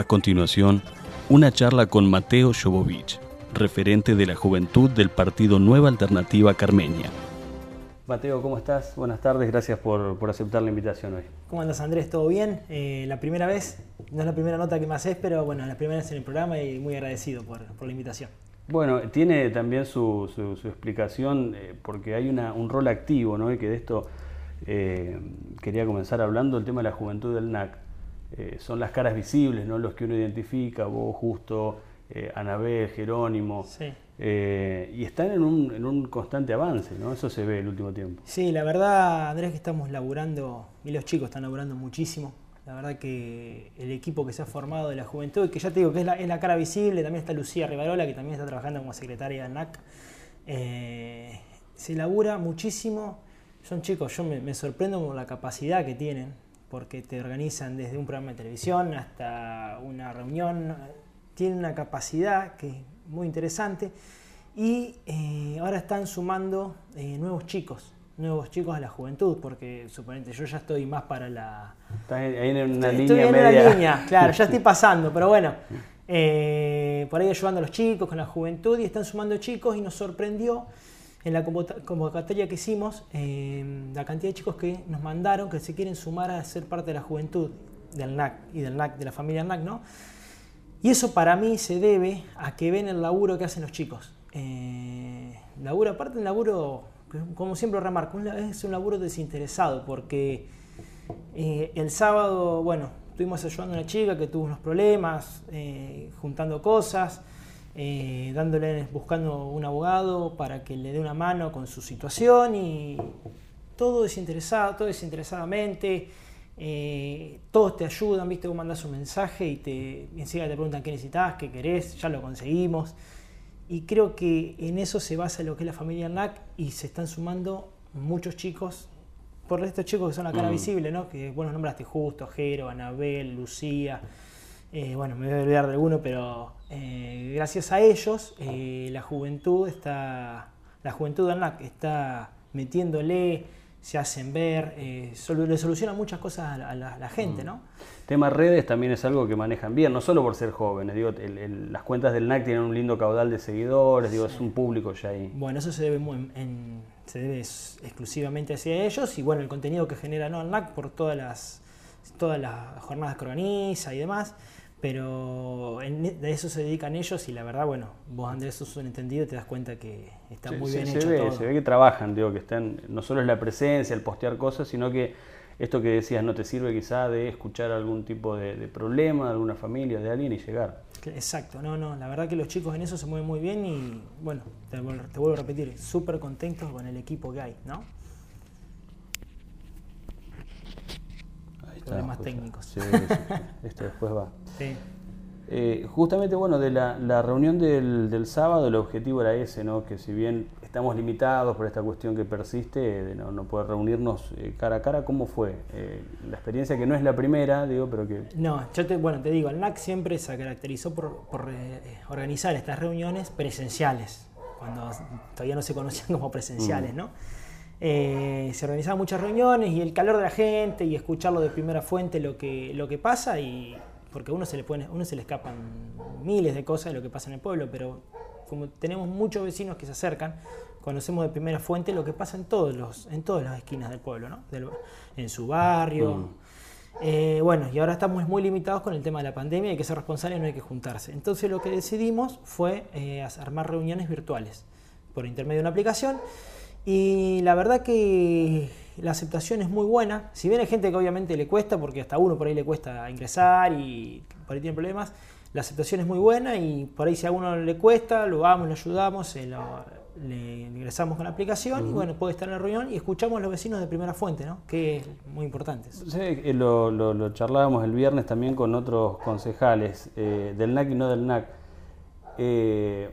A continuación, una charla con Mateo Jovovich, referente de la juventud del partido Nueva Alternativa Carmeña. Mateo, ¿cómo estás? Buenas tardes, gracias por, aceptar la invitación hoy. ¿Cómo andas Andrés? ¿Todo bien? Eh, la primera vez, no es la primera nota que me haces, pero bueno, la primera vez en el programa y muy agradecido por, la invitación. Bueno, tiene también su, explicación eh, porque hay un rol activo, ¿no? Y que de esto eh, quería comenzar hablando, el tema de la juventud del NAC. Son las caras visibles, ¿no? Los que uno identifica, vos, Justo, Anabel, Jerónimo. Sí. Eh, y están en un, en un, constante avance, ¿no? Eso se ve el último tiempo. Sí, la verdad, Andrés, que estamos laburando, y los chicos están laburando muchísimo. La verdad que el equipo que se ha formado de la juventud, que ya te digo que es la, es la cara visible, también está Lucía Rivarola, que también está trabajando como secretaria de NAC. Eh, se labura muchísimo. Son chicos, yo me, me sorprendo por la capacidad que tienen, porque te organizan desde un programa de televisión hasta una reunión. Tienen una capacidad que muy interesante. Y eh, ahora están sumando eh, nuevos chicos, nuevos chicos a la juventud, porque suponete yo ya estoy más para la... Estás ahí en una línea estoy en una línea, claro, ya estoy pasando, pero bueno, eh, por ahí ayudando a los chicos con la juventud y están sumando chicos y nos sorprendió en la convocatoria que hicimos la cantidad de chicos que nos mandaron que se quieren sumar a ser parte de la juventud del NAC y del NAC, de la familia NAC, ¿no? Y eso para mí se debe a que ven el laburo que hacen los chicos. Eh, laburo, aparte un laburo, como siempre remarco, es un laburo desinteresado, porque eh, el sábado, bueno, estuvimos ayudando a una chica que tuvo unos problemas, eh, juntando cosas, dándole, buscando un abogado para que le dé una mano con su situación y todo desinteresado, todo desinteresadamente. Eh, todos te ayudan, ¿viste? Vos mandas un mensaje y, te, enseguida te preguntan qué necesitas, qué querés, ya lo conseguimos. Y creo que en eso se basa lo que es la familia NAC y se están sumando muchos chicos, por estos chicos que son la cara mm. visible, ¿no? Que bueno, nombraste justo, Jero, Anabel, Lucía. Eh, bueno, me voy a olvidar de alguno, pero eh, gracias a ellos la juventud está, la juventud del NAC está metiéndole se hacen ver, eh, le solucionan muchas cosas a la, gente, mm. ¿no? Tema redes también es algo que manejan bien, no solo por ser jóvenes, digo, las cuentas del NAC tienen un lindo caudal de seguidores, digo, es un público ya ahí. Bueno, eso se debe, se debe exclusivamente hacia ellos y bueno, el contenido que genera ¿no? el NAC por todas las, todas las jornadas que organiza y demás pero de eso se dedican ellos y la verdad, bueno, vos Andrés sos un entendido y te das cuenta que está muy bien hecho ve, todo. Se ve que trabajan, digo, que están, no solo es la presencia, el postear cosas, sino que esto que decías no te sirve quizá de escuchar algún tipo de, problema de alguna familia, de alguien y llegar. Exacto, no, no, la verdad que los chicos en eso se mueven muy bien y bueno, te, te vuelvo a repetir, súper contentos con el equipo que hay, ¿no? Problemas técnicos. Sí, esto después va. Eh, justamente, bueno, de la, reunión del, sábado, el objetivo era ese, ¿no? Que si bien estamos limitados por esta cuestión que persiste, de no, poder reunirnos eh, cara a cara, ¿cómo fue? Eh, la experiencia que no es la primera, digo, pero que... No, yo te, bueno, te digo, el NAC siempre se caracterizó por, organizar estas reuniones presenciales, cuando todavía no se conocían como presenciales, mm. ¿no? Eh, se organizaban muchas reuniones y el calor de la gente y escucharlo de primera fuente lo que, lo que pasa y porque a uno se le pueden, uno se le escapan miles de cosas de lo que pasa en el pueblo, pero como tenemos muchos vecinos que se acercan, conocemos de primera fuente lo que pasa en todos los, en todas las esquinas del pueblo, ¿no? en su barrio. Mm. Eh, bueno, y ahora estamos muy limitados con el tema de la pandemia, hay que ser responsables, no hay que juntarse. Entonces lo que decidimos fue eh, armar reuniones virtuales por intermedio de una aplicación y la verdad que la aceptación es muy buena. Si bien hay gente que obviamente le cuesta, porque hasta uno por ahí le cuesta ingresar y por ahí tiene problemas, la aceptación es muy buena y por ahí si a uno le cuesta, lo vamos, lo ayudamos, le ingresamos con la aplicación y bueno, puede estar en la reunión y escuchamos a los vecinos de primera fuente, ¿no? que es muy importante. Sí, lo, lo, charlábamos el viernes también con otros concejales eh, del NAC y no del NAC. Eh,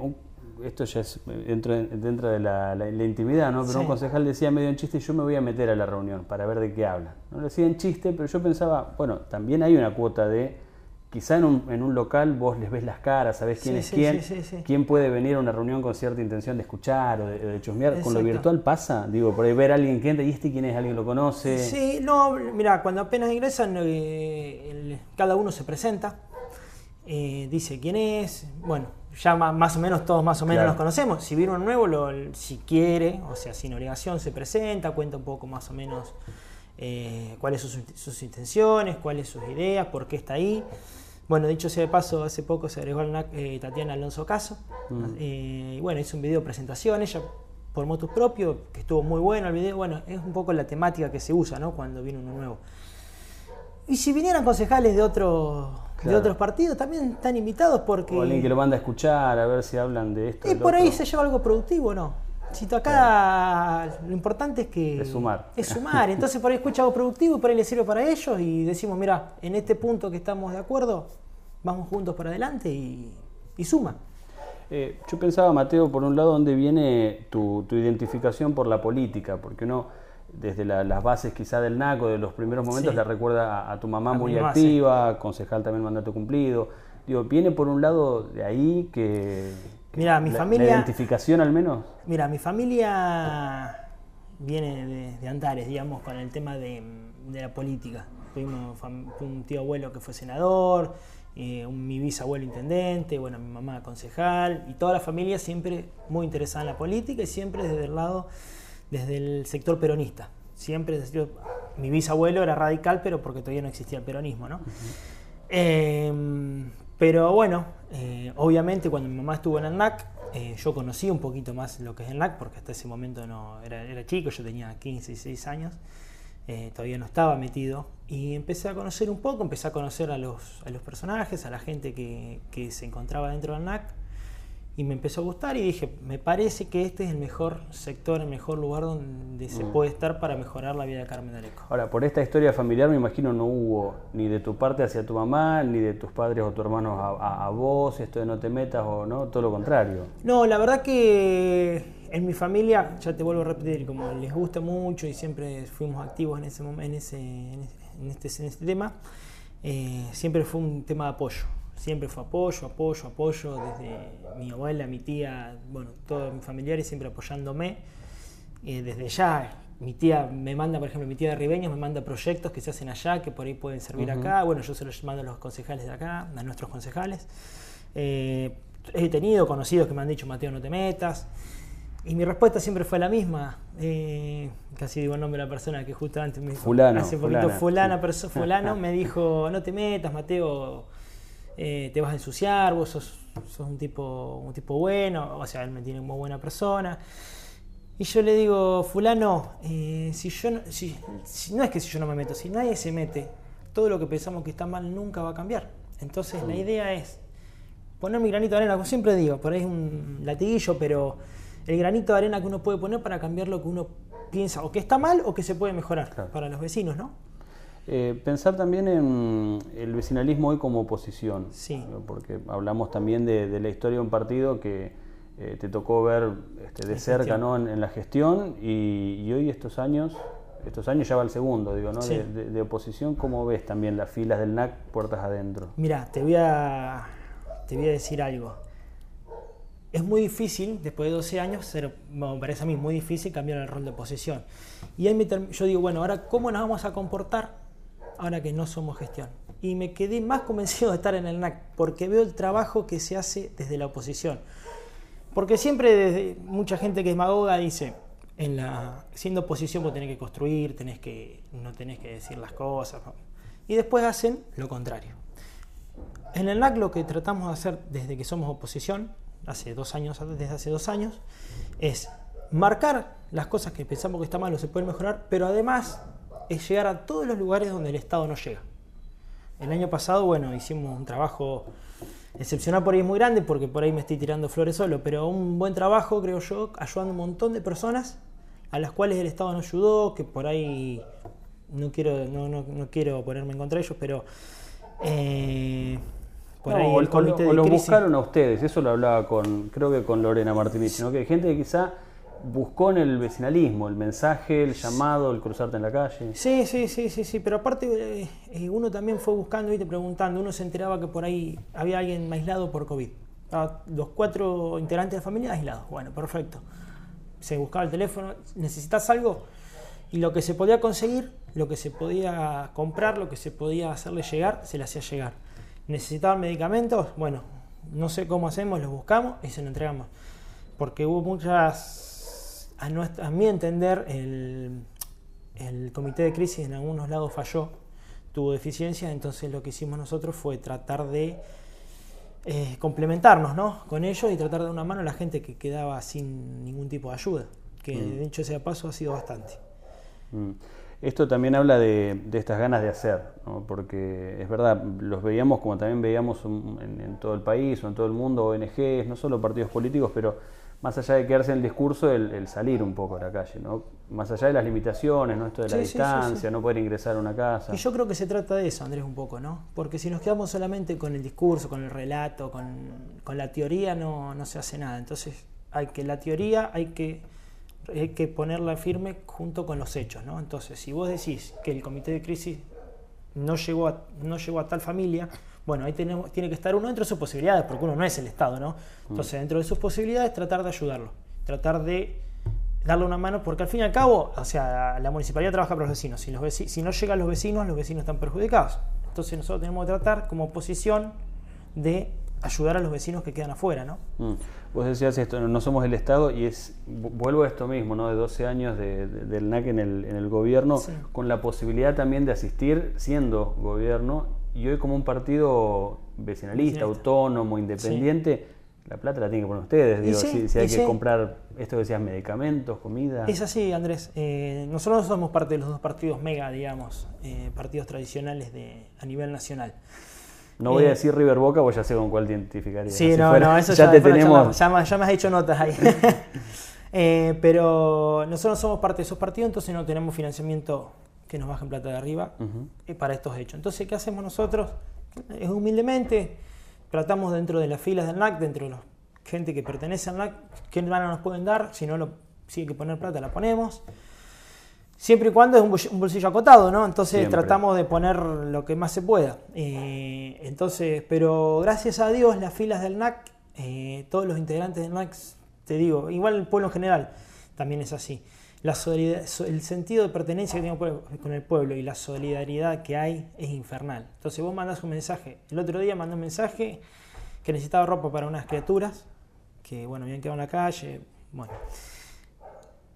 esto ya es dentro, dentro de la, intimidad, ¿no? Pero un concejal decía medio en chiste, yo me voy a meter a la reunión para ver de qué hablan. No lo decía en chiste, pero yo pensaba, bueno, también hay una cuota de quizá en un, en un, local vos les ves las caras, sabés quién es quién, quién puede venir a una reunión con cierta intención de escuchar o de, chusmear. Con lo virtual pasa, digo, por ahí ver a alguien que entra y este quién es, alguien lo conoce. Sí, no, mira, cuando apenas ingresan, eh, cada uno se presenta, eh, dice quién es, bueno, ya más o menos todos más o menos nos conocemos. Si viene uno nuevo, lo, si quiere, o sea, sin obligación, se presenta, cuenta un poco más o menos eh, cuáles son sus, intenciones, cuáles son sus ideas, por qué está ahí. Bueno, dicho sea de paso, hace poco se agregó eh, Tatiana Alonso Caso. Mm. Eh, y bueno, hizo un video de presentación, ella por motus propio, que estuvo muy bueno el video. Bueno, es un poco la temática que se usa ¿no? cuando viene uno nuevo. Y si vinieran concejales de, otro, de otros partidos, también están invitados porque... O alguien que lo manda a escuchar, a ver si hablan de esto. Y por ahí se lleva algo productivo, ¿no? Si acá lo importante es que... Es sumar. Es sumar. Entonces por ahí escucha algo productivo y por ahí le sirve para ellos y decimos, mira, en este punto que estamos de acuerdo, vamos juntos para adelante y, suma. Eh, yo pensaba, Mateo, por un lado, ¿dónde viene tu, identificación por la política? Porque uno, desde las bases quizá del NACO, de los primeros momentos, le recuerda a, tu mamá muy activa, concejal también mandato cumplido. Digo, ¿viene por un lado de ahí que Mira, mi familia. identificación al menos? Mira, mi familia viene de, Antares, digamos, con el tema de, la política. Tuvimos un tío abuelo que fue senador, eh, un, mi bisabuelo intendente, bueno, mi mamá concejal, y toda la familia siempre muy interesada en la política y siempre desde el lado, desde el sector peronista. Siempre, mi bisabuelo era radical, pero porque todavía no existía el peronismo, ¿no? Pero bueno, eh, obviamente cuando mi mamá estuvo en el NAC, eh, yo conocí un poquito más lo que es el NAC, porque hasta ese momento no era, era chico, yo tenía 15, 16 años, eh, todavía no estaba metido, y empecé a conocer un poco, empecé a conocer a los, a los personajes, a la gente que, que se encontraba dentro del NAC, y me empezó a gustar y dije, me parece que este es el mejor sector, el mejor lugar donde se mm. puede estar para mejorar la vida de Carmen Areco. Ahora, por esta historia familiar me imagino no hubo ni de tu parte hacia tu mamá, ni de tus padres o tu hermano a, vos, esto de no te metas o no, todo lo contrario. No, la verdad que en mi familia, ya te vuelvo a repetir, como les gusta mucho y siempre fuimos activos en ese, en ese, en este, en este tema, eh, siempre fue un tema de apoyo siempre fue apoyo, apoyo, apoyo, desde mi abuela, mi tía, bueno, todos mis familiares siempre apoyándome. y desde ya, mi tía me manda, por ejemplo, mi tía de Ribeños me manda proyectos que se hacen allá, que por ahí pueden servir acá. Bueno, yo se los mando a los concejales de acá, a nuestros concejales. Eh, he tenido conocidos que me han dicho, Mateo, no te metas. Y mi respuesta siempre fue la misma. Eh, casi digo el nombre de la persona que justo antes me dijo. Fulano. Hace poquito, fulana, fulano me dijo, no te metas, Mateo eh, te vas a ensuciar, vos sos, un, tipo, un tipo bueno, o sea, él me tiene como buena persona. Y yo le digo, fulano, eh, si yo no, si, no es que si yo no me meto, si nadie se mete, todo lo que pensamos que está mal nunca va a cambiar. Entonces la idea es poner mi granito de arena, como siempre digo, por ahí es un latiguillo, pero el granito de arena que uno puede poner para cambiar lo que uno piensa o que está mal o que se puede mejorar para los vecinos, ¿no? Eh, pensar también en el vecinalismo hoy como oposición, sí. porque hablamos también de, la historia de un partido que eh, te tocó ver este, de cerca ¿no? en, la gestión y, hoy estos años, estos años ya va el segundo, digo, ¿no? De, oposición, ¿cómo ves también las filas del NAC puertas adentro? Mira, te voy a, te voy a decir algo. Es muy difícil, después de 12 años, ser, me parece a mí muy difícil cambiar el rol de oposición. Y ahí yo digo, bueno, ahora, ¿cómo nos vamos a comportar ahora que no somos gestión. Y me quedé más convencido de estar en el NAC, porque veo el trabajo que se hace desde la oposición. Porque siempre desde, mucha gente que es magoga dice, en la, siendo oposición vos tenés que construir, tenés que, no tenés que decir las cosas. Y después hacen lo contrario. En el NAC lo que tratamos de hacer desde que somos oposición, hace dos años, desde hace dos años, es marcar las cosas que pensamos que está mal o se pueden mejorar, pero además es llegar a todos los lugares donde el Estado no llega. El año pasado, bueno, hicimos un trabajo excepcional por ahí muy grande porque por ahí me estoy tirando flores solo, pero un buen trabajo, creo yo, ayudando a un montón de personas a las cuales el Estado no ayudó, que por ahí no quiero, no, no, no quiero ponerme en contra de ellos, pero eh, por No, ahí el comité o de los crisis- buscaron a ustedes, eso lo hablaba con, creo que con Lorena Martínez, ¿no? que hay gente que quizá buscó en el vecinalismo el mensaje, el llamado, el cruzarte en la calle. Sí, sí, sí, sí, sí, pero aparte eh, eh, uno también fue buscando y te preguntando, uno se enteraba que por ahí había alguien aislado por COVID. Estaban los cuatro integrantes de la familia aislados. Bueno, perfecto. Se buscaba el teléfono, necesitas algo y lo que se podía conseguir, lo que se podía comprar, lo que se podía hacerle llegar, se le hacía llegar. Necesitaban medicamentos, bueno, no sé cómo hacemos, los buscamos y se los entregamos. Porque hubo muchas, a, mi entender, el, el comité de crisis en algunos lados falló, tuvo deficiencias, entonces lo que hicimos nosotros fue tratar de eh, complementarnos ¿no? con ellos y tratar de dar una mano a la gente que quedaba sin ningún tipo de ayuda, que de hecho ese paso ha sido bastante. Mm. Esto también habla de, de estas ganas de hacer, ¿no? porque es verdad, los veíamos como también veíamos un- en, en todo el país o en todo el mundo, ONGs, no solo partidos políticos, pero más allá de quedarse en el discurso, el, el salir un poco a la calle, ¿no? más allá de las limitaciones, ¿no? esto de la Sí, sí, sí, distancia, sí. no poder ingresar a una casa. Y yo creo que se trata de eso, Andrés, un poco, ¿no? Porque si nos quedamos solamente con el discurso, con el relato, con, con la teoría, no, no se hace nada. Entonces, hay que la teoría hay que, hay que ponerla firme junto con los hechos, ¿no? Entonces, si vos decís que el comité de crisis no llegó a, no llegó a tal familia, bueno, ahí tenemos, tiene que estar uno dentro de sus posibilidades, porque uno no es el Estado, ¿no? Entonces, dentro de sus posibilidades, tratar de ayudarlo, tratar de darle una mano, porque al fin y al cabo, o sea, la municipalidad trabaja para los vecinos. Si, los veci- si no llegan los vecinos, los vecinos están perjudicados. Entonces nosotros tenemos que tratar como oposición de ayudar a los vecinos que quedan afuera, ¿no? Mm. Vos decías esto, no, somos el Estado y es vu- vuelvo a esto mismo, ¿no? De 12 años de- de- del NAC en el, en el gobierno, Sí. con la posibilidad también de asistir siendo gobierno y hoy como un partido vecinalista, autónomo, independiente, la plata la tienen que poner ustedes, digo, sí, si, si hay que sí. comprar, esto que decías, medicamentos, comida. Es así, Andrés. Eh, nosotros no somos parte de los dos partidos mega, digamos, eh, partidos tradicionales de, a nivel nacional. No voy a eh, decir River Boca, porque ya sé con cuál te identificaría. Sí, Si no, fuera- no, eso ya, ya, te tenemos. charlamos. Ya, me- ya me has hecho notas ahí. Eh, pero nosotros somos parte de esos partidos, entonces no tenemos financiamiento que nos bajen plata de arriba eh, para estos hechos. Entonces, ¿qué hacemos nosotros? Es humildemente, tratamos dentro de las filas del NAC, dentro de la gente que pertenece al NAC, qué mano nos pueden dar, si no lo, si hay que poner plata, la ponemos. Siempre y cuando es un bolsillo, un bolsillo acotado, ¿no? Entonces Siempre. tratamos de poner lo que más se pueda. Eh, entonces, pero gracias a Dios, las filas del NAC, eh, todos los integrantes del NAC, te digo, igual el pueblo en general también es así. La el sentido de pertenencia que tengo con el pueblo y la solidaridad que hay es infernal. Entonces vos mandás un mensaje. El otro día mandé un mensaje que necesitaba ropa para unas criaturas que, bueno, habían quedado en la calle. Bueno,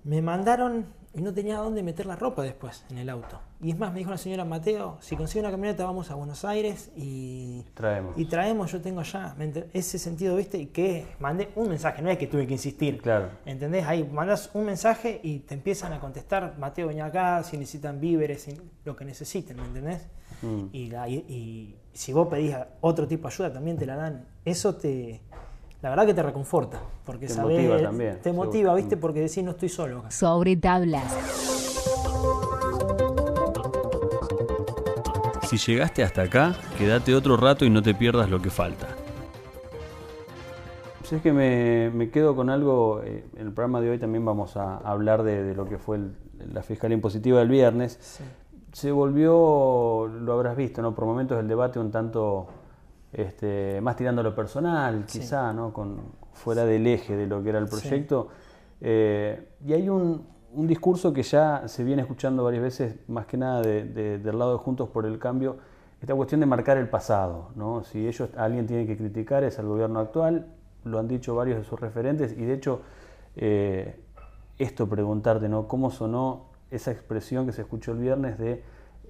me mandaron y no tenía dónde meter la ropa después en el auto. Y es más, me dijo la señora Mateo, si consigue una camioneta vamos a Buenos Aires y, Traemos. y traemos, yo tengo allá. ¿me ente- Ese sentido, ¿viste? Y que mandé un mensaje, no es que tuve que insistir. Claro. ¿Entendés? Ahí mandas un mensaje y te empiezan a contestar, Mateo, venía acá, si necesitan víveres, si- lo que necesiten, ¿me entendés? Mm. Y, la- y- y si vos pedís otro tipo de ayuda, también te la dan. Eso te, la verdad que te reconforta, porque Te sabés- motiva también, te seguro. motiva, ¿viste? Mm. Porque decís, no estoy solo acá. Sobre tablas. Si llegaste hasta acá, quédate otro rato y no te pierdas lo que falta. Si es que me, me quedo con algo, eh, en el programa de hoy también vamos a hablar de, de lo que fue el- la fiscalía impositiva del viernes. Sí. Se volvió, lo habrás visto, ¿no? Por momentos el debate un tanto este, más tirando a lo personal, Sí. quizá, ¿no? Con, fuera del eje de lo que era el proyecto. Eh, y hay un, un discurso que ya se viene escuchando varias veces, más que nada de- de- del lado de Juntos por el Cambio, esta cuestión de marcar el pasado, ¿no? Si ellos, alguien tiene que criticar es al gobierno actual, lo han dicho varios de sus referentes, y de hecho, eh, esto preguntarte, ¿no? ¿Cómo sonó esa expresión que se escuchó el viernes de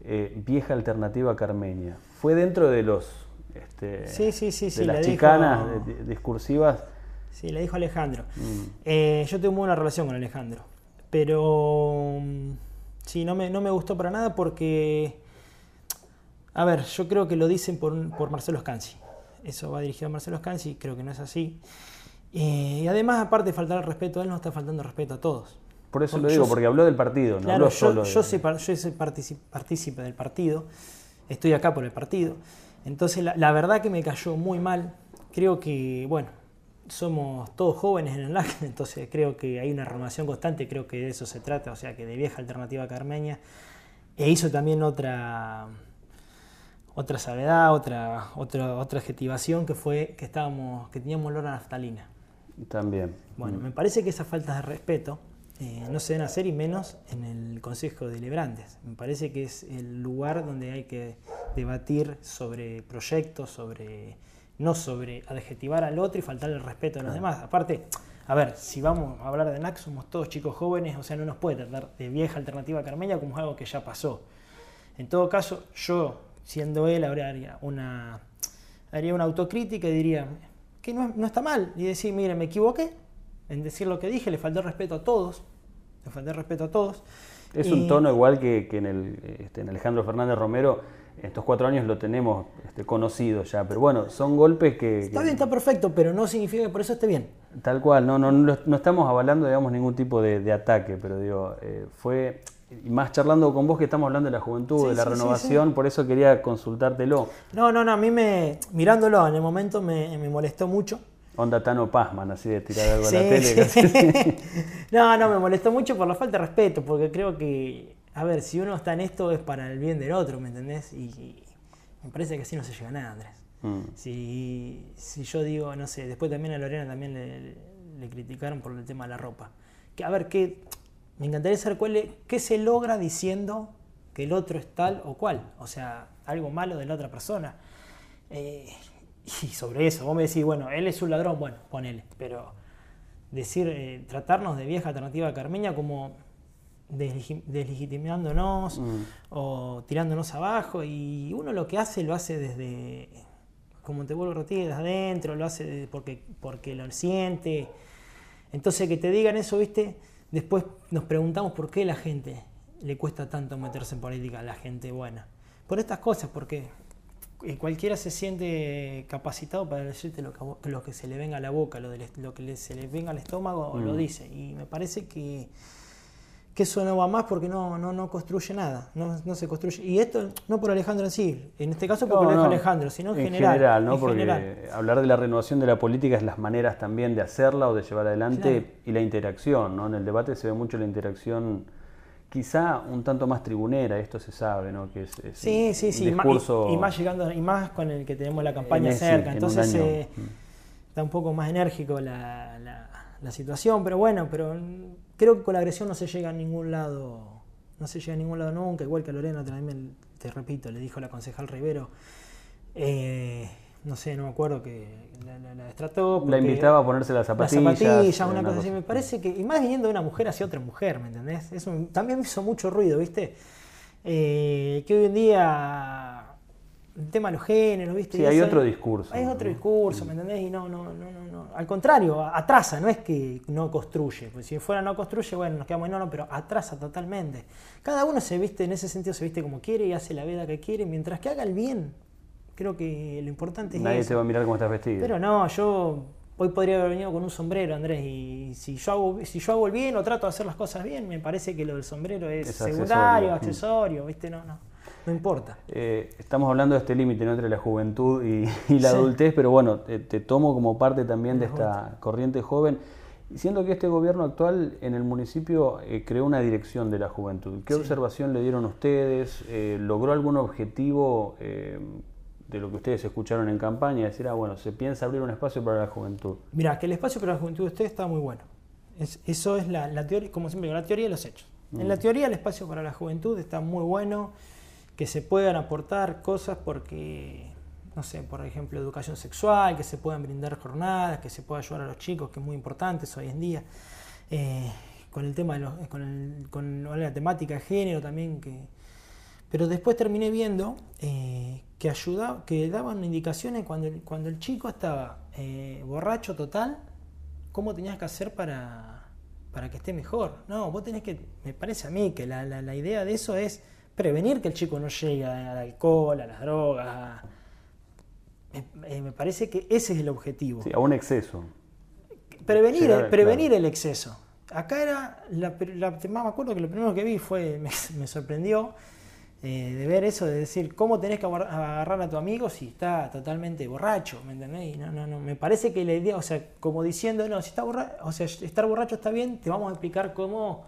eh, vieja alternativa carmeña? ¿Fue dentro de los este, Sí, sí, sí, de las chicanas discursivas? Sí, le dijo Alejandro. Mm. Eh, yo tengo buena relación con Alejandro, pero mm, sí, no me, no me gustó para nada porque, a ver, yo creo que lo dicen por, por Marcelo Scanzi. eso va dirigido a Marcelo Scanzi, creo que no es así. Eh, y además, aparte de faltar el respeto a él, nos está faltando respeto a todos. Por eso lo digo, porque habló del partido, no claro, habló yo, solo yo, de- soy, yo soy partícipe del partido, estoy acá por el partido. Entonces, la, la verdad que me cayó muy mal. Creo que, bueno, somos todos jóvenes en el LAC, entonces creo que hay una renovación constante, creo que de eso se trata, o sea, que de vieja alternativa carmeña. E hizo también otra otra salvedad, otra, otra, otra adjetivación que fue que estábamos, que teníamos olor a naftalina. También. Bueno, Mm. me parece que esas faltas de respeto eh, no se deben hacer y menos en el Consejo de Deliberantes. Me parece que es el lugar donde hay que debatir sobre proyectos, sobre no sobre adjetivar al otro y faltarle el respeto a los demás. Aparte, a ver, si vamos a hablar de NAC, somos todos chicos jóvenes, o sea, no nos puede tratar de vieja alternativa carmeña como algo que ya pasó. En todo caso, yo, siendo él, ahora haría una, haría una autocrítica y diría que no, no está mal. Y decir, mire, me equivoqué en decir lo que dije, le falté respeto a todos. Le falté respeto a todos. Es Y- un tono igual que, que en, el, este, en Alejandro Fernández Romero, estos cuatro años lo tenemos este, conocido ya, pero bueno, son golpes que... Está que- bien, está perfecto, pero no significa que por eso esté bien. Tal cual, no, no, no, no estamos avalando, digamos, ningún tipo de, de ataque, pero digo, eh, fue, y más charlando con vos que estamos hablando de la juventud, Sí, de la sí, sí, renovación, por eso quería consultártelo. No, no, no, a mí me, mirándolo en el momento me, me molestó mucho. Onda Tano Pazman, así de tirar algo a la tele. no, no, me molestó mucho por la falta de respeto, porque creo que, a ver, si uno está en esto es para el bien del otro, ¿me entendés? Y, y me parece que así no se llega a nada, Andrés. Mm. Si, si yo digo, no sé, después también a Lorena también le, le criticaron por el tema de la ropa. Que, a ver, que, me encantaría saber cuál es- qué se logra diciendo que el otro es tal o cual. O sea, algo malo de la otra persona. Eh, y sobre eso, vos me decís, bueno, él es un ladrón, bueno, ponele. Pero decir, eh, tratarnos de vieja alternativa carmeña como deslegitimándonos Mm. o tirándonos abajo y uno lo que hace lo hace desde, como te vuelvo a repetir, desde adentro, lo hace porque, porque lo siente. Entonces que te digan eso, viste, después nos preguntamos por qué la gente le cuesta tanto meterse en política a la gente buena. Por estas cosas, porque eh, cualquiera se siente capacitado para decirte lo que, lo que se le venga a la boca, lo, del est- lo que se le venga al estómago, lo Mm. dice. Y me parece que, que eso no va más porque no, no, no construye nada, no, no se construye. Y esto no por Alejandro en sí, en este caso porque No, lo dijo Alejandro, sino en, general. ¿no? en Porque general. hablar de la renovación de la política es las maneras también de hacerla o de llevar adelante Claro. y la interacción, ¿no? En el debate se ve mucho la interacción, quizá un tanto más tribunera, esto se sabe, ¿no? Que es, es Sí, sí, sí, discurso... y, y más llegando, y más con el que tenemos la campaña En ese- cerca, en entonces año. eh, Mm. está un poco más enérgico la, la- la situación, pero bueno, pero creo que con la agresión no se llega a ningún lado, no se llega a ningún lado nunca, igual que a Lorena también, te repito, le dijo la concejal Rivero, eh, no sé, no me acuerdo que la, la, la destrató. La invitaba a ponerse las las zapatillas. una cosa así. Me parece que, y más viniendo de una mujer hacia otra mujer, ¿me entendés? Eso también me hizo mucho ruido, ¿viste? Eh, que hoy en día el tema de los géneros, ¿viste? Sí, Y hay eso- otro discurso, Hay otro discurso, ¿me entendés? Y no, no, no, no, no. Al contrario, atrasa, no es que no construye. Pues si fuera no construye, bueno, nos quedamos en no, no, pero atrasa totalmente. Cada uno se viste, en ese sentido, se viste como quiere y hace la vida que quiere, mientras que haga el bien. Creo que lo importante es Nadie eso. te va a mirar cómo estás vestido. Pero no, yo hoy podría haber venido con un sombrero, Andrés, y si yo hago, si yo hago el bien o trato de hacer las cosas bien, me parece que lo del sombrero es, Es secundario, accesorio. accesorio, ¿viste? No, no, no importa. Eh, estamos hablando de este límite ¿no? entre la juventud y, y la Sí. adultez, pero bueno, te, te tomo como parte también de esta corriente joven. Siendo que este gobierno actual en el municipio eh, creó una dirección de la juventud. ¿Qué Sí. observación le dieron ustedes? Eh, ¿Logró algún objetivo de lo que ustedes escucharon en campaña? Decir, ah, bueno, se piensa abrir un espacio para la juventud. Mira, que el espacio para la juventud de usted está muy bueno. Es- eso es la, la teoría, como siempre digo, la teoría de los hechos. En la teoría el espacio para la juventud está muy bueno, que se puedan aportar cosas porque, no sé, por ejemplo, educación sexual, que se puedan brindar jornadas, que se pueda ayudar a los chicos, que es muy importante hoy en día. Eh, con el tema de los, con, el- con la temática de género también que, pero después terminé viendo eh, que ayudaba, que daban indicaciones cuando el, cuando el chico estaba eh, borracho total, cómo tenías que hacer para, para que esté mejor. No, vos tenés que, me parece a mí que la- la idea de eso es prevenir que el chico no llegue al alcohol, a las drogas, a- me, eh, me parece que ese es el objetivo. Sí, a un exceso. prevenir Llegar, el, prevenir claro. el exceso. Acá era, la, la- más me acuerdo que lo primero que vi fue, me, me sorprendió eh, de ver eso, de decir, ¿cómo tenés que agar- agarrar a tu amigo si está totalmente borracho? ¿Me entendés? Y no, no, no, me parece que la idea, o sea, como diciendo, no, si está borracho, o sea, estar borracho está bien, te vamos a explicar cómo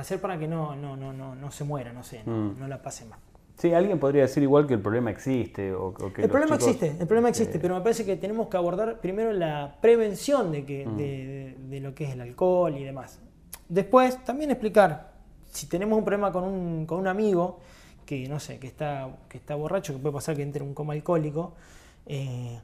hacer para que no, no, no, no, no se muera, no sé, no, Mm. no la pase mal. Sí, alguien podría decir igual que el problema existe. O, o que El problema chicos, existe, el problema existe, eh, pero me parece que tenemos que abordar primero la prevención de, que, Mm. de, de- de lo que es el alcohol y demás. Después, también explicar, si tenemos un problema con un, con un amigo que, no sé, que está, que está borracho, que puede pasar que entre en un coma alcohólico, eh,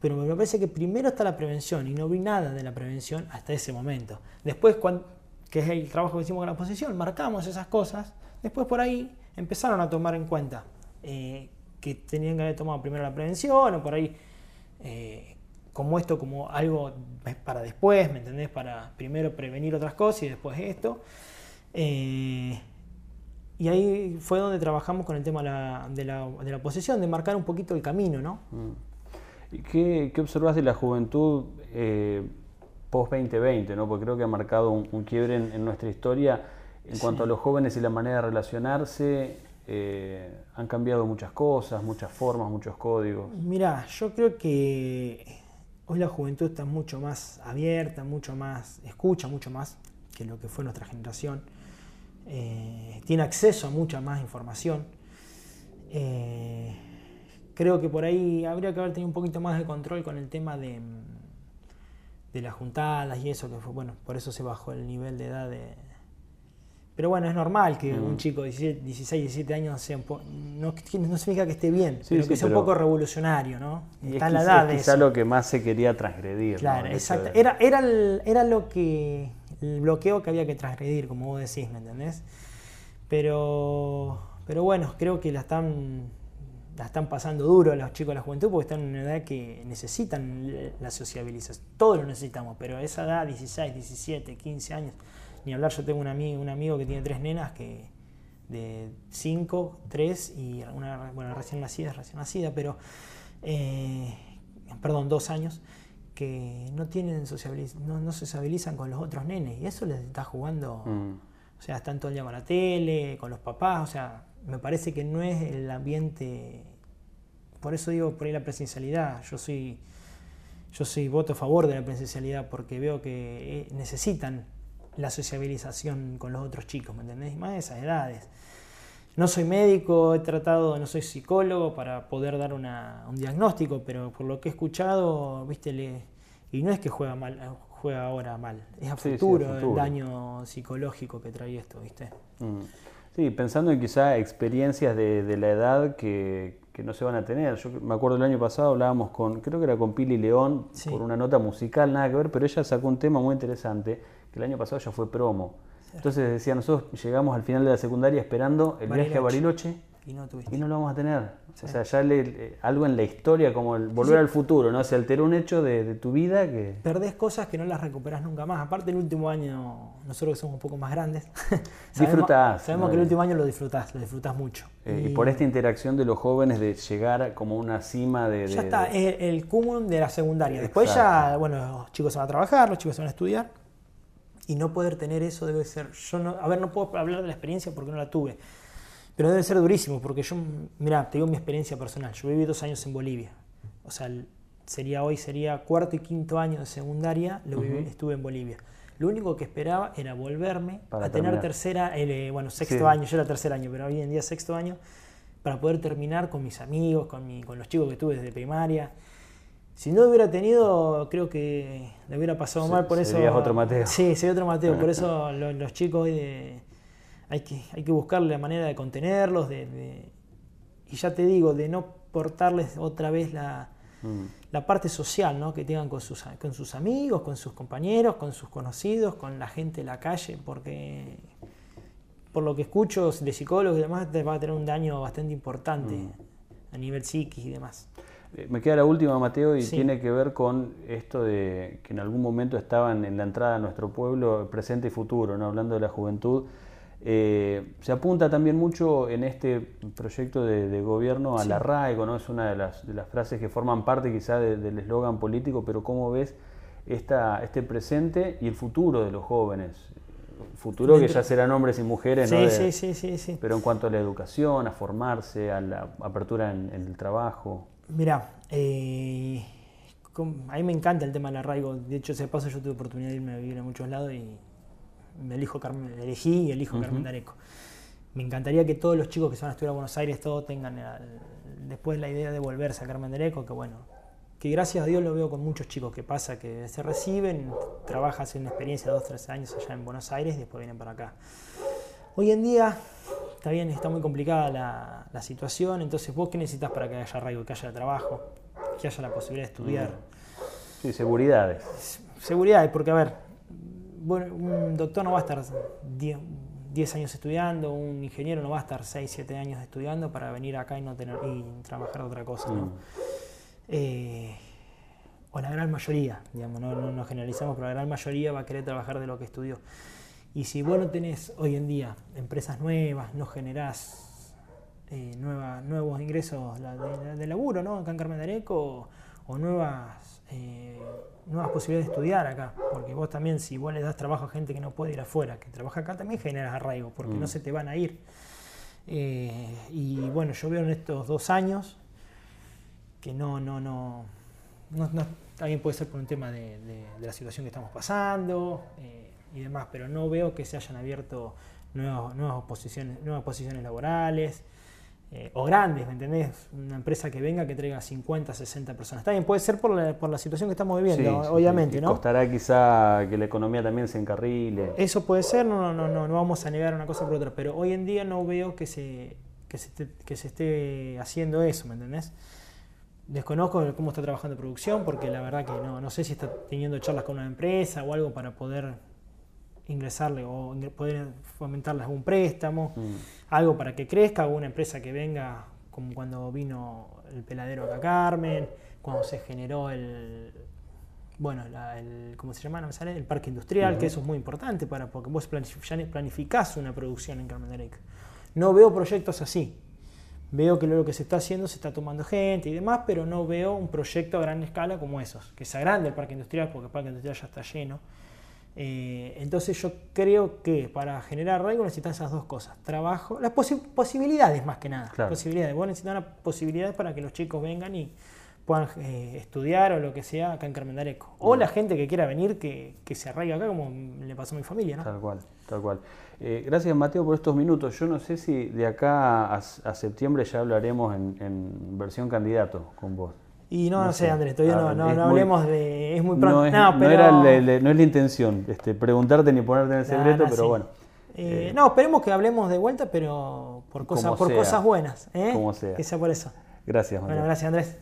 pero me parece que primero está la prevención y no vi nada de la prevención hasta ese momento. Después, cuan- que es el trabajo que hicimos con la oposición, marcamos esas cosas, después por ahí empezaron a tomar en cuenta eh, que tenían que haber tomado primero la prevención o por ahí eh, como esto como algo para después, ¿me entendés? Para primero prevenir otras cosas y después esto. Eh, y ahí fue donde trabajamos con el tema de la, de la, de la posesión, de marcar un poquito el camino, ¿no? Mm. ¿Y qué, qué observas de la juventud post-2020? ¿no? Porque creo que ha marcado un, un quiebre en, en nuestra historia en cuanto a los jóvenes y la manera de relacionarse. eh, han cambiado muchas cosas, muchas formas, muchos códigos. Mira, yo creo que hoy la juventud está mucho más abierta, mucho más, escucha mucho más que lo que fue nuestra generación. Eh, tiene acceso a mucha más información. Eh, creo que por ahí habría que haber tenido un poquito más de control con el tema de, de las juntadas y eso, que fue, bueno, por eso se bajó el nivel de edad de... Pero bueno, es normal que Mm. un chico de 17, 16, 17 años sea un po- no, no significa que esté bien, Sí, pero sí, que sea pero- un poco revolucionario, ¿no? Y Está es la edad es de quizá eso. lo que más se quería transgredir. ¿no? Claro, hecho exacto. de- Era, era, el- era lo que. el bloqueo que había que transgredir, como vos decís, ¿me entendés? Pero. Pero bueno, creo que la están. La están pasando duro los chicos de la juventud porque están en una edad que necesitan la sociabilización. Todos lo necesitamos, pero a esa edad, 16, 17, 15 años, ni hablar, yo tengo un amigo, un amigo que tiene tres nenas que de 5, 3 y una bueno, recién nacida, recién nacida, pero eh, perdón, dos años, que no tienen sociabiliz- no, no sociabilizan con los otros nenes, y eso les está jugando, Mm. o sea, están todo el día con la tele, con los papás, o sea, me parece que no es el ambiente, por eso digo por ahí la presencialidad, yo soy, yo soy voto a favor de la presencialidad porque veo que eh, necesitan la sociabilización con los otros chicos, ¿me entendés? Más de esas edades. No soy médico, he tratado, no soy psicólogo para poder dar una- un diagnóstico, pero por lo que he escuchado, viste, le, y no es que juega mal, juega ahora mal, es a Sí, sí, a futuro, el daño psicológico que trae esto, viste. Mm. Sí, pensando en quizá experiencias de, de la edad que, que no se van a tener. Yo me acuerdo el año pasado hablábamos con, creo que era con Pili León, Sí. por una nota musical, nada que ver, pero ella sacó un tema muy interesante, que el año pasado ya fue promo. Entonces decía, nosotros llegamos al final de la secundaria esperando el viaje a Bariloche. Y no tuviste. y no lo vamos a tener. Sí. O sea, ya le- le- algo en la historia, como el volver Sí. al futuro, ¿no? Se alteró un hecho de, de tu vida que... Perdés cosas que no las recuperás nunca más. Aparte, el último año, nosotros que somos un poco más grandes, Disfrutás, Sabemos ¿no? que el último año lo disfrutás, lo disfrutás mucho. eh, y por esta interacción de los jóvenes de llegar como una cima de... Ya está, es el cúmulo de la secundaria. Después ya, bueno, los chicos se van a trabajar, los chicos se van a estudiar. Y no poder tener eso debe ser. Yo no, a ver, no puedo hablar de la experiencia porque no la tuve. Pero debe ser durísimo porque yo, mira, te digo mi experiencia personal. Yo viví dos años en Bolivia. O sea, el- sería hoy, sería cuarto y quinto año de secundaria, lo viví- Ujú. estuve en Bolivia. Lo único que esperaba era volverme Para a tener terminar. tercera, eh, bueno, sexto Sí. año, yo era tercer año, pero hoy en día sexto año, para poder terminar con mis amigos, con, mi- con los chicos que tuve desde primaria. Si no lo hubiera tenido, creo que le hubiera pasado Se- mal, por eso... serías otro Mateo. Sí, sería otro Mateo, por eso lo- los chicos hoy de- hay, que, hay que buscarle la manera de contenerlos, de, de- y ya te digo, de no portarles otra vez la, Mm. la parte social ¿no? que tengan con sus, con sus amigos, con sus compañeros, con sus conocidos, con la gente de la calle, porque por lo que escucho de psicólogos y demás, te va a tener un daño bastante importante Mm. a nivel psiquis y demás. Eh, Me queda la última, Mateo, y Sí. tiene que ver con esto de que en algún momento estaban en la entrada a nuestro pueblo presente y futuro, ¿no? hablando de la juventud. Eh, se apunta también mucho en este proyecto de, gobierno al arraigo, ¿no? Es una de las, de las frases que forman parte quizá del eslogan político, pero ¿cómo ves esta, este presente y el futuro de los jóvenes? Futuro que ya serán hombres y mujeres, ¿no? Sí, sí, sí, sí, Pero en cuanto a la educación, a formarse, a la apertura en, el trabajo. Mira, eh, a mí me encanta el tema del arraigo. De hecho, ese paso yo tuve oportunidad de irme a vivir a muchos lados y me elijo Carmen, elegí y elijo Carmen Dareco. Me encantaría que todos los chicos que se van a estudiar a Buenos Aires, todos tengan después la idea de volverse a Carmen Dareco, que bueno, que gracias a Dios lo veo con muchos chicos que pasa, que se reciben, trabajan, hacen una experiencia de dos, tres años allá en Buenos Aires y después vienen para acá. Hoy en día está bien, está muy complicada la, la situación, entonces vos qué necesitas para que haya arraigo, que haya trabajo, que haya la posibilidad de estudiar. Sí, seguridades. Seguridades, porque a ver, bueno, un doctor no va a estar 10 años estudiando, un ingeniero no va a estar 6, 7 años estudiando para venir acá y no tener y trabajar otra cosa, ¿no? Mm. Eh, o la gran mayoría, digamos, no, no, generalizamos, pero la gran mayoría va a querer trabajar de lo que estudió. Y si vos no tenés hoy en día empresas nuevas, no generás eh, nuevos ingresos de, laburo, ¿no? Acá en Carmen de Areco, o nuevas, eh, nuevas posibilidades de estudiar acá. Porque vos también, si vos le das trabajo a gente que no puede ir afuera, que trabaja acá, también generas arraigo, porque no mm. se te van a ir. Eh, y bueno, yo veo en estos dos años que no, no, no, no, también puede ser por un tema de, la situación que estamos pasando eh, y demás, pero no veo que se hayan abierto nuevas, nuevas, posiciones, nuevas posiciones laborales. Eh, o grandes, ¿me entendés? Una empresa que venga que traiga 50, 60 personas. Está bien, puede ser por la, por la situación que estamos viviendo, obviamente, ¿no? Costará quizá que la economía también se encarrile. Eso puede ser, no, no, no, no vamos a negar una cosa por otra, pero hoy en día no veo que se, que se, esté, que se esté haciendo eso, ¿me entendés? Desconozco cómo está trabajando producción, porque la verdad que no, no sé si está teniendo charlas con una empresa o algo para poder ingresarle o poder fomentarle algún préstamo, mm. algo para que crezca, o una empresa que venga, como cuando vino el peladero acá Carmen, cuando se generó el, bueno, el, ¿cómo se llama? El parque industrial, que eso es muy importante para, porque vos planificás una producción en Carmen de No veo proyectos así. Veo que lo que se está haciendo se está tomando gente y demás, pero no veo un proyecto a gran escala como esos, que sea grande el parque industrial, porque el parque industrial ya está lleno eh, entonces yo creo que para generar arraigo necesitas esas dos cosas. Trabajo, las posibilidades más que nada. Posibilidades. Vos necesitas una posibilidad para que los chicos vengan y puedan eh, estudiar o lo que sea acá en Carmen Areco. O la gente que quiera venir que, se arraigue acá como le pasó a mi familia. ¿no? Tal cual, tal cual. Eh, gracias Mateo por estos minutos. Yo no sé si de acá a, septiembre ya hablaremos en versión candidato con vos. Y no, no sé, Andrés, todavía no, no, hablemos de. Es muy pronto. No es, no, pero... era no es la intención este, preguntarte ni ponerte en el secreto, pero bueno. Eh, eh, no, esperemos que hablemos de vuelta, pero por cosas, por cosas buenas. ¿eh? Como sea. Que sea por eso. Gracias, Bueno, gracias, Andrés.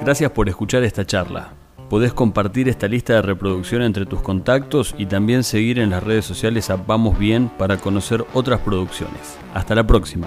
Gracias por escuchar esta charla. Podés compartir esta lista de reproducción entre tus contactos y también seguir en las redes sociales a Vamos Bien para conocer otras producciones. Hasta la próxima.